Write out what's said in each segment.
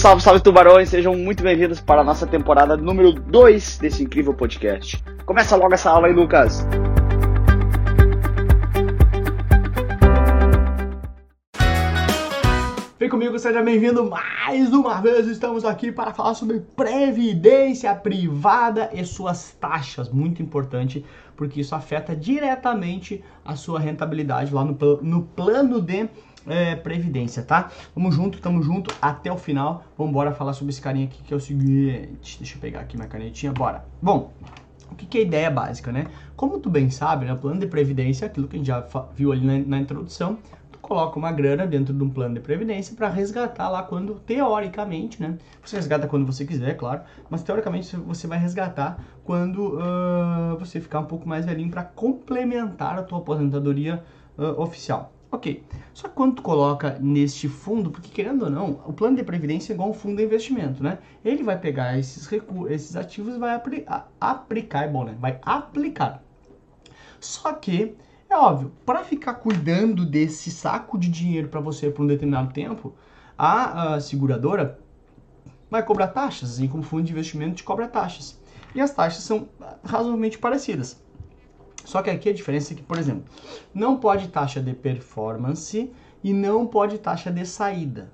Salve, salve tubarões, sejam muito bem-vindos para a nossa temporada número 2 desse incrível podcast. Começa logo essa aula aí, Lucas. Vem comigo, seja bem-vindo mais uma vez. Estamos aqui para falar sobre previdência privada e suas taxas. Muito importante, porque isso afeta diretamente a sua rentabilidade lá no, no plano de é, previdência, tá? Vamos junto, tamo junto até o final. Vamos falar sobre esse carinha aqui que é o seguinte. Deixa eu pegar aqui minha canetinha, bora. Bom, o que, que é a ideia básica, né? Como tu bem sabe, né, plano de previdência, aquilo que a gente já viu ali na, na introdução, coloca uma grana dentro de um plano de previdência para resgatar lá quando, teoricamente, né? Você resgata quando você quiser, claro, mas teoricamente você vai resgatar quando uh, você ficar um pouco mais velhinho para complementar a tua aposentadoria uh, oficial. Ok, só que quando tu coloca neste fundo, porque querendo ou não, o plano de previdência é igual um fundo de investimento, né? Ele vai pegar esses recursos, esses ativos vai apli aplicar, é bom, né? Vai aplicar. Só que, é óbvio, para ficar cuidando desse saco de dinheiro para você por um determinado tempo, a, a seguradora vai cobrar taxas, assim como fundo de investimento te cobra taxas. E as taxas são razoavelmente parecidas. Só que aqui a diferença é que, por exemplo, não pode taxa de performance e não pode taxa de saída.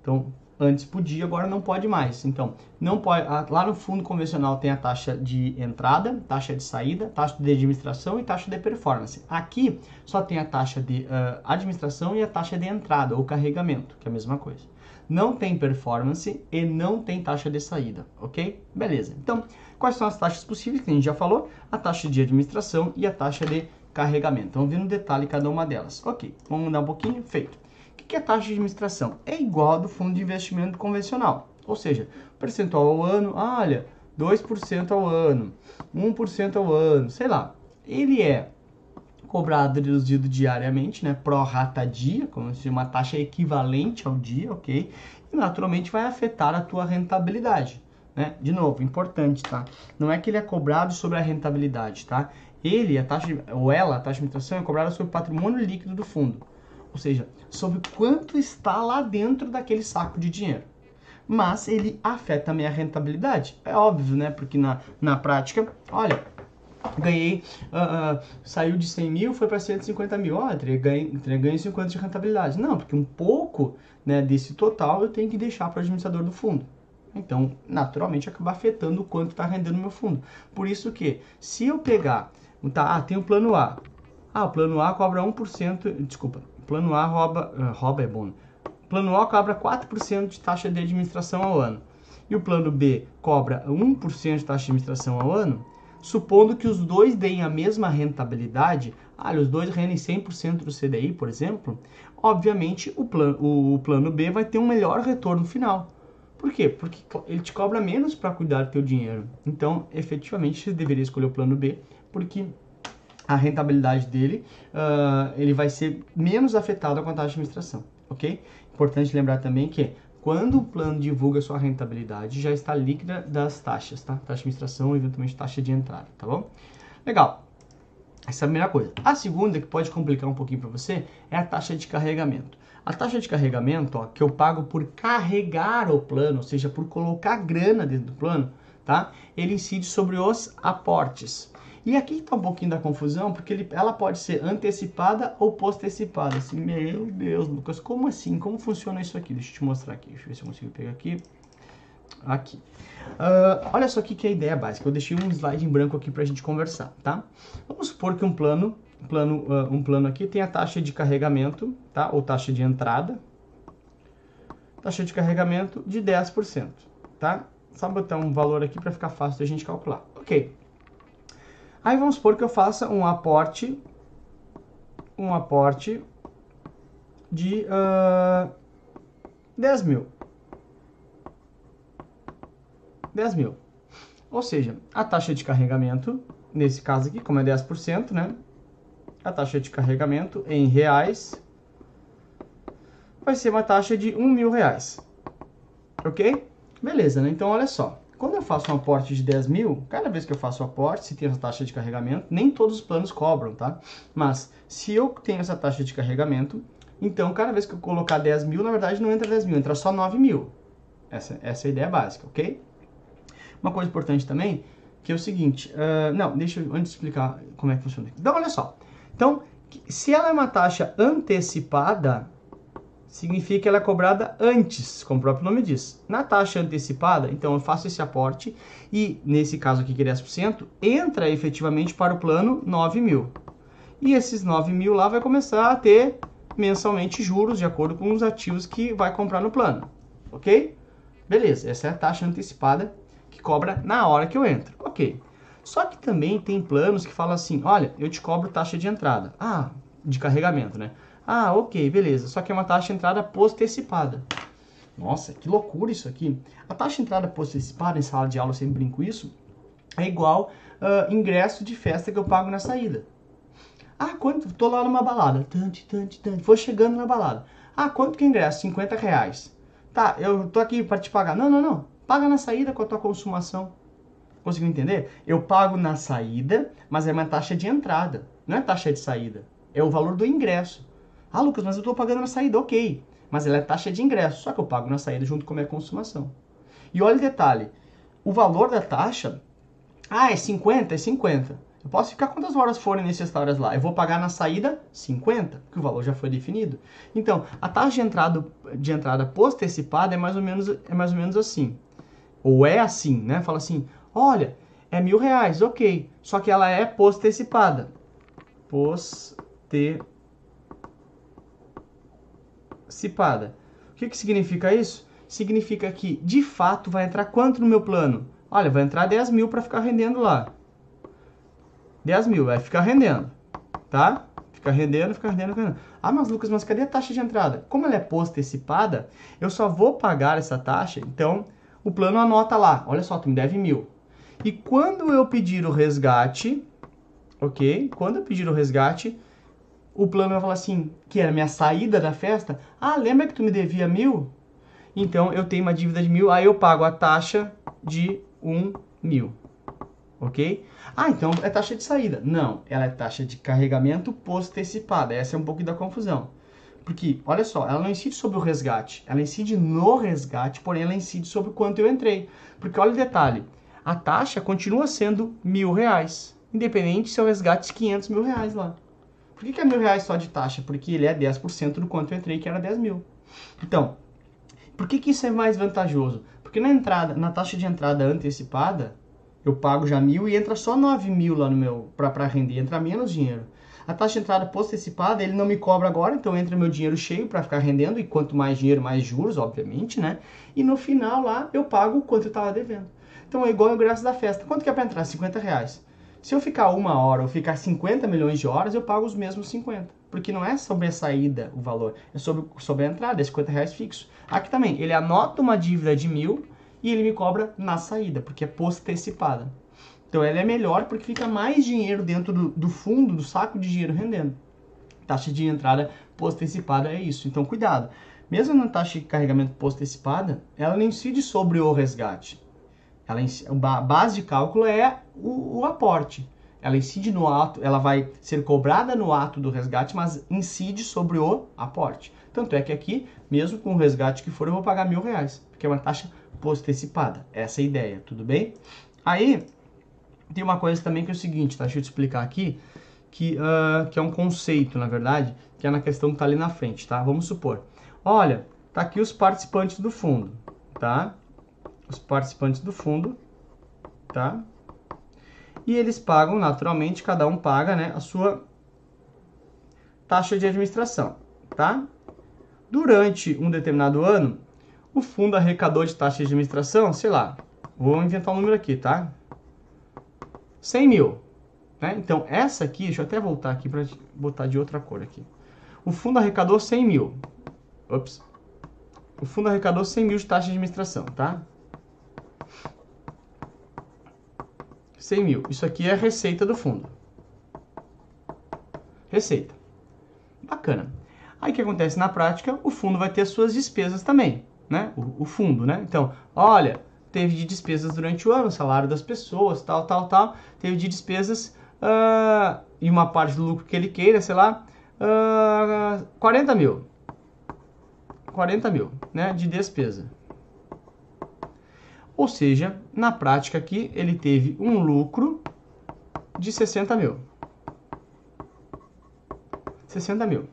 Então, antes podia, agora não pode mais. Então, não pode. Lá no fundo convencional tem a taxa de entrada, taxa de saída, taxa de administração e taxa de performance. Aqui só tem a taxa de uh, administração e a taxa de entrada ou carregamento, que é a mesma coisa. Não tem performance e não tem taxa de saída, ok? Beleza. Então, Quais são as taxas possíveis, que a gente já falou? A taxa de administração e a taxa de carregamento. Então, vendo no detalhe cada uma delas. Ok, vamos mudar um pouquinho? Feito. Que é a taxa de administração? É igual a do fundo de investimento convencional. Ou seja, percentual ao ano, olha, 2% ao ano, 1% ao ano, sei lá. Ele é cobrado reduzido diariamente, né, pro rata dia, como se uma taxa equivalente ao dia, ok? E naturalmente vai afetar a tua rentabilidade. Né? De novo, importante, tá? Não é que ele é cobrado sobre a rentabilidade, tá? Ele, a taxa, ou ela, a taxa de administração, é cobrada sobre o patrimônio líquido do fundo. Ou seja, sobre quanto está lá dentro daquele saco de dinheiro. Mas ele afeta a rentabilidade. É óbvio, né? Porque na, na prática, olha, ganhei, uh, uh, saiu de 100 mil, foi para 150 mil, ó, ganhei, ganhei 50 de rentabilidade. Não, porque um pouco né, desse total eu tenho que deixar para o administrador do fundo. Então, naturalmente, acaba afetando o quanto está rendendo o meu fundo. Por isso que, se eu pegar, tá, ah, tem o plano A. Ah, o plano A cobra 1%, desculpa, plano A rouba, uh, rouba é bom. Né? Plano A cobra 4% de taxa de administração ao ano. E o plano B cobra 1% de taxa de administração ao ano. Supondo que os dois deem a mesma rentabilidade, ah, os dois rendem 100% do CDI, por exemplo, obviamente o plano, o plano B vai ter um melhor retorno final por quê? Porque ele te cobra menos para cuidar do teu dinheiro. Então, efetivamente, você deveria escolher o plano B, porque a rentabilidade dele uh, ele vai ser menos afetado com a taxa de administração, ok? Importante lembrar também que quando o plano divulga sua rentabilidade, já está líquida das taxas, tá? Taxa de administração, eventualmente taxa de entrada, tá bom? Legal. Essa é a primeira coisa. A segunda, que pode complicar um pouquinho para você, é a taxa de carregamento. A taxa de carregamento, ó, que eu pago por carregar o plano, ou seja, por colocar grana dentro do plano, tá? Ele incide sobre os aportes. E aqui está um pouquinho da confusão, porque ele, ela pode ser antecipada ou postecipada. Assim, meu Deus, Lucas, como assim? Como funciona isso aqui? Deixa eu te mostrar aqui. Deixa eu ver se eu consigo pegar aqui. Aqui. Uh, olha só aqui que é a ideia básica. Eu deixei um slide em branco aqui para a gente conversar, tá? Vamos supor que um plano plano, uh, um plano aqui tem a taxa de carregamento, tá? Ou taxa de entrada. Taxa de carregamento de 10%, tá? Só botar um valor aqui para ficar fácil da gente calcular. Ok. Aí vamos supor que eu faça um aporte, um aporte de uh, 10 mil. 10 mil. Ou seja, a taxa de carregamento, nesse caso aqui, como é 10%, né? a taxa de carregamento em reais vai ser uma taxa de um mil reais. Ok? Beleza, né? Então, olha só. Quando eu faço um aporte de 10 mil, cada vez que eu faço o aporte, se tem essa taxa de carregamento, nem todos os planos cobram, tá? Mas, se eu tenho essa taxa de carregamento, então, cada vez que eu colocar 10 mil, na verdade não entra 10 mil, entra só 9 mil. Essa, essa é a ideia básica, ok? Uma coisa importante também, que é o seguinte, uh, não, deixa eu antes explicar como é que funciona. Então, olha só. Então, se ela é uma taxa antecipada, significa que ela é cobrada antes, como o próprio nome diz. Na taxa antecipada, então eu faço esse aporte e, nesse caso aqui que é 10%, entra efetivamente para o plano 9 mil. E esses 9 mil lá vai começar a ter mensalmente juros de acordo com os ativos que vai comprar no plano. Ok? Beleza, essa é a taxa antecipada que cobra na hora que eu entro. Ok. Só que também tem planos que falam assim: olha, eu te cobro taxa de entrada. Ah, de carregamento, né? Ah, ok, beleza. Só que é uma taxa de entrada postecipada. Nossa, que loucura isso aqui. A taxa de entrada postecipada em sala de aula, eu sempre brinco isso, é igual uh, ingresso de festa que eu pago na saída. Ah, quanto? Tô lá numa balada. Tante, tante, tante. Vou chegando na balada. Ah, quanto que é ingresso? 50 reais. Tá, eu tô aqui para te pagar. Não, não, não. Paga na saída com a tua consumação. Conseguiu entender? Eu pago na saída, mas é uma taxa de entrada. Não é taxa de saída. É o valor do ingresso. Ah, Lucas, mas eu tô pagando na saída. Ok. Mas ela é taxa de ingresso. Só que eu pago na saída junto com a minha consumação. E olha o detalhe. O valor da taxa... Ah, é 50? É 50. Eu posso ficar quantas horas forem necessárias lá. Eu vou pagar na saída 50, que o valor já foi definido. Então, a taxa de entrada, de entrada postecipada é mais ou menos é mais ou menos assim. Ou é assim, né? Fala assim, olha, é mil reais, ok. Só que ela é postecipada. Postecipada. O que, que significa isso? Significa que, de fato, vai entrar quanto no meu plano? Olha, vai entrar 10 mil para ficar rendendo lá. 10 mil, vai ficar rendendo, tá? Fica rendendo, fica rendendo, fica rendendo. Ah, mas Lucas, mas cadê a taxa de entrada? Como ela é postecipada, eu só vou pagar essa taxa, então o plano anota lá, olha só, tu me deve mil. E quando eu pedir o resgate, ok? Quando eu pedir o resgate, o plano vai falar assim, que era minha saída da festa. Ah, lembra que tu me devia mil? Então eu tenho uma dívida de mil, aí eu pago a taxa de um mil ok? Ah, então é taxa de saída. Não, ela é taxa de carregamento postecipada. Essa é um pouco da confusão. Porque, olha só, ela não incide sobre o resgate, ela incide no resgate, porém ela incide sobre quanto eu entrei. Porque olha o detalhe, a taxa continua sendo mil reais, independente se eu resgate 500 mil reais lá. Por que, que é mil reais só de taxa? Porque ele é 10% do quanto eu entrei, que era 10 mil. Então, por que, que isso é mais vantajoso? Porque na entrada, na taxa de entrada antecipada, eu pago já mil e entra só 9 mil lá no meu para render, entra menos dinheiro. A taxa de entrada post-antecipada, ele não me cobra agora, então entra meu dinheiro cheio para ficar rendendo, e quanto mais dinheiro, mais juros, obviamente, né? E no final lá, eu pago o quanto eu estava devendo. Então é igual o ingresso da festa. Quanto que é para entrar? 50 reais. Se eu ficar uma hora ou ficar 50 milhões de horas, eu pago os mesmos 50. Porque não é sobre a saída o valor, é sobre, sobre a entrada, é 50 reais fixo. Aqui também, ele anota uma dívida de mil, e ele me cobra na saída, porque é postecipada. Então ela é melhor porque fica mais dinheiro dentro do, do fundo, do saco de dinheiro rendendo. Taxa de entrada postecipada é isso. Então cuidado. Mesmo na taxa de carregamento postecipada, ela não incide sobre o resgate. Ela, a base de cálculo é o, o aporte. Ela incide no ato, ela vai ser cobrada no ato do resgate, mas incide sobre o aporte. Tanto é que aqui, mesmo com o resgate que for, eu vou pagar mil reais, porque é uma taxa postecipada. Essa é a ideia, tudo bem? Aí, tem uma coisa também que é o seguinte, tá? Deixa eu te explicar aqui, que, uh, que é um conceito, na verdade, que é na questão que tá ali na frente, tá? Vamos supor, olha, tá aqui os participantes do fundo, tá? Os participantes do fundo, tá? E eles pagam, naturalmente, cada um paga, né, a sua taxa de administração, tá? Durante um determinado ano, o fundo arrecadou de taxa de administração, sei lá, vou inventar um número aqui, tá? 100 mil. Né? Então, essa aqui, deixa eu até voltar aqui para botar de outra cor aqui. O fundo arrecadou 100 mil. Ops. O fundo arrecadou 100 mil de taxa de administração, tá? 100 mil. Isso aqui é a receita do fundo. Receita. Bacana. Aí o que acontece na prática? O fundo vai ter as suas despesas também né? O, o, fundo, né? Então, olha, teve de despesas durante o ano, salário das pessoas, tal, tal, tal. Teve de despesas uh, e uma parte do lucro que ele queira, sei lá, uh, 40 mil. 40 mil, né? De despesa. Ou seja, na prática aqui, ele teve um lucro de 60 mil. 60 mil.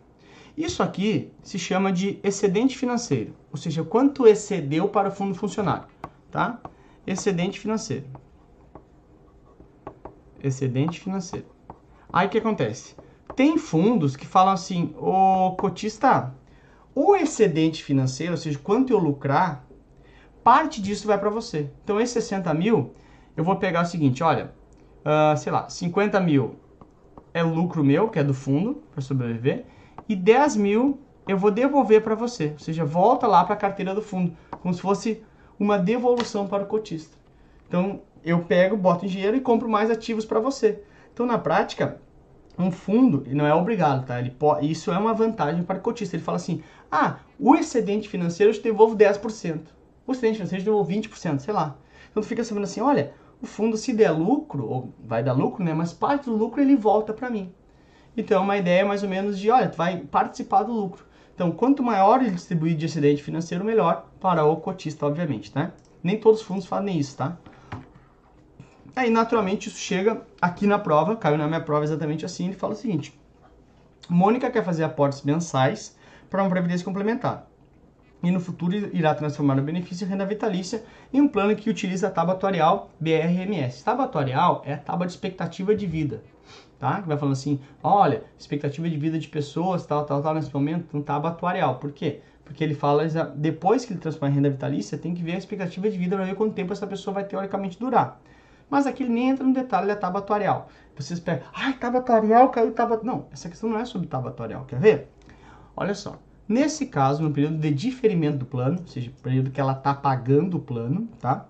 Isso aqui se chama de excedente financeiro, ou seja, quanto excedeu para o fundo funcionário, tá? Excedente financeiro. Excedente financeiro. Aí o que acontece? Tem fundos que falam assim, o cotista, o excedente financeiro, ou seja, quanto eu lucrar, parte disso vai para você. Então, esses 60 mil, eu vou pegar o seguinte, olha, uh, sei lá, 50 mil é lucro meu, que é do fundo, para sobreviver, e 10 mil eu vou devolver para você. Ou seja, volta lá para a carteira do fundo, como se fosse uma devolução para o cotista. Então, eu pego, boto em dinheiro e compro mais ativos para você. Então, na prática, um fundo não é obrigado, tá? Ele pode, isso é uma vantagem para o cotista. Ele fala assim: ah, o excedente financeiro eu te devolvo 10%. O excedente financeiro eu te devolvo 20%, sei lá. Então tu fica sabendo assim: olha, o fundo se der lucro, ou vai dar lucro, né? Mas parte do lucro ele volta para mim. Então, é uma ideia mais ou menos de, olha, tu vai participar do lucro. Então, quanto maior ele distribuir de excedente financeiro, melhor para o cotista, obviamente, tá? Nem todos os fundos fazem isso, tá? Aí, naturalmente, isso chega aqui na prova, caiu na minha prova exatamente assim, ele fala o seguinte. Mônica quer fazer aportes mensais para uma previdência complementar. E no futuro irá transformar o benefício renda vitalícia em um plano que utiliza a tábua atuarial BRMS. Tábua atuarial é a tábua de expectativa de vida, tá? Que vai falando assim, olha, expectativa de vida de pessoas, tal, tal, tal, nesse momento, então tábua atuarial. Por quê? Porque ele fala, depois que ele transforma em renda vitalícia, tem que ver a expectativa de vida para ver quanto tempo essa pessoa vai teoricamente durar. Mas aqui ele nem entra no detalhe da tábua atuarial. Vocês pegam, ai, tábua atuarial, caiu tábua... Não, essa questão não é sobre tábua atuarial, quer ver? Olha só, nesse caso, no período de diferimento do plano, ou seja, período que ela está pagando o plano, tá?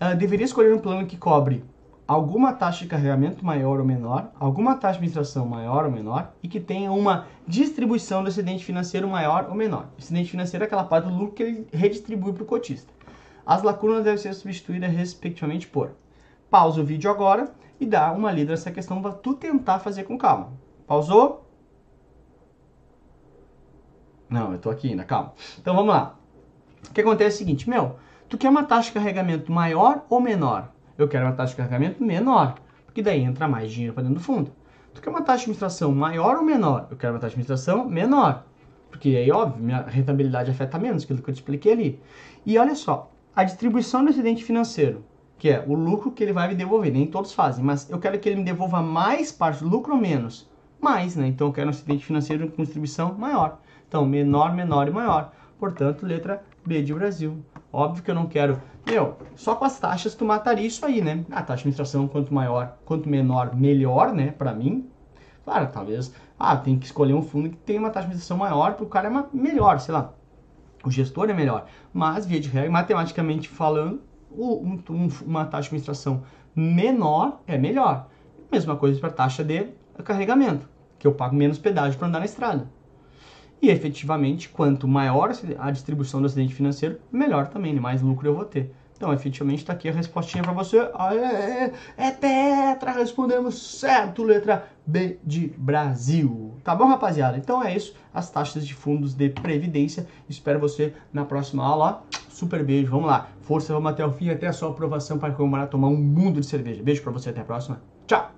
Ela deveria escolher um plano que cobre alguma taxa de carregamento maior ou menor, alguma taxa de administração maior ou menor e que tenha uma distribuição do excedente financeiro maior ou menor. O excedente financeiro é aquela parte do lucro que ele redistribui para o cotista. As lacunas devem ser substituídas respectivamente por. Pausa o vídeo agora e dá uma lida nessa questão para tu tentar fazer com calma. Pausou? Não, eu tô aqui ainda, calma. Então vamos lá. O que acontece é o seguinte, meu, tu quer uma taxa de carregamento maior ou menor? Eu quero uma taxa de carregamento menor, porque daí entra mais dinheiro para dentro do fundo. Tu quer uma taxa de administração maior ou menor? Eu quero uma taxa de administração menor, porque aí, óbvio, minha rentabilidade afeta menos, aquilo que eu te expliquei ali. E olha só, a distribuição do excedente financeiro, que é o lucro que ele vai me devolver. Nem todos fazem, mas eu quero que ele me devolva mais parte do lucro ou menos? Mais, né? Então eu quero um excedente financeiro com distribuição maior. Então, menor, menor e maior. Portanto, letra B de Brasil. Óbvio que eu não quero. Meu, só com as taxas tu mataria isso aí, né? A taxa de administração, quanto maior, quanto menor, melhor, né? Pra mim. Claro, talvez. Ah, tem que escolher um fundo que tem uma taxa de administração maior, para o cara é melhor, sei lá o gestor é melhor. Mas, via de regra, matematicamente falando, um, um, uma taxa de administração menor é melhor. Mesma coisa para taxa de carregamento, que eu pago menos pedágio para andar na estrada. E efetivamente, quanto maior a distribuição do acidente financeiro, melhor também, né? mais lucro eu vou ter. Então, efetivamente, está aqui a respostinha para você. Aê, é tetra, respondemos certo, letra B de Brasil. Tá bom, rapaziada? Então é isso, as taxas de fundos de previdência. Espero você na próxima aula. Super beijo, vamos lá. Força, vamos até o fim, até a sua aprovação para comemorar tomar um mundo de cerveja. Beijo para você, até a próxima. Tchau!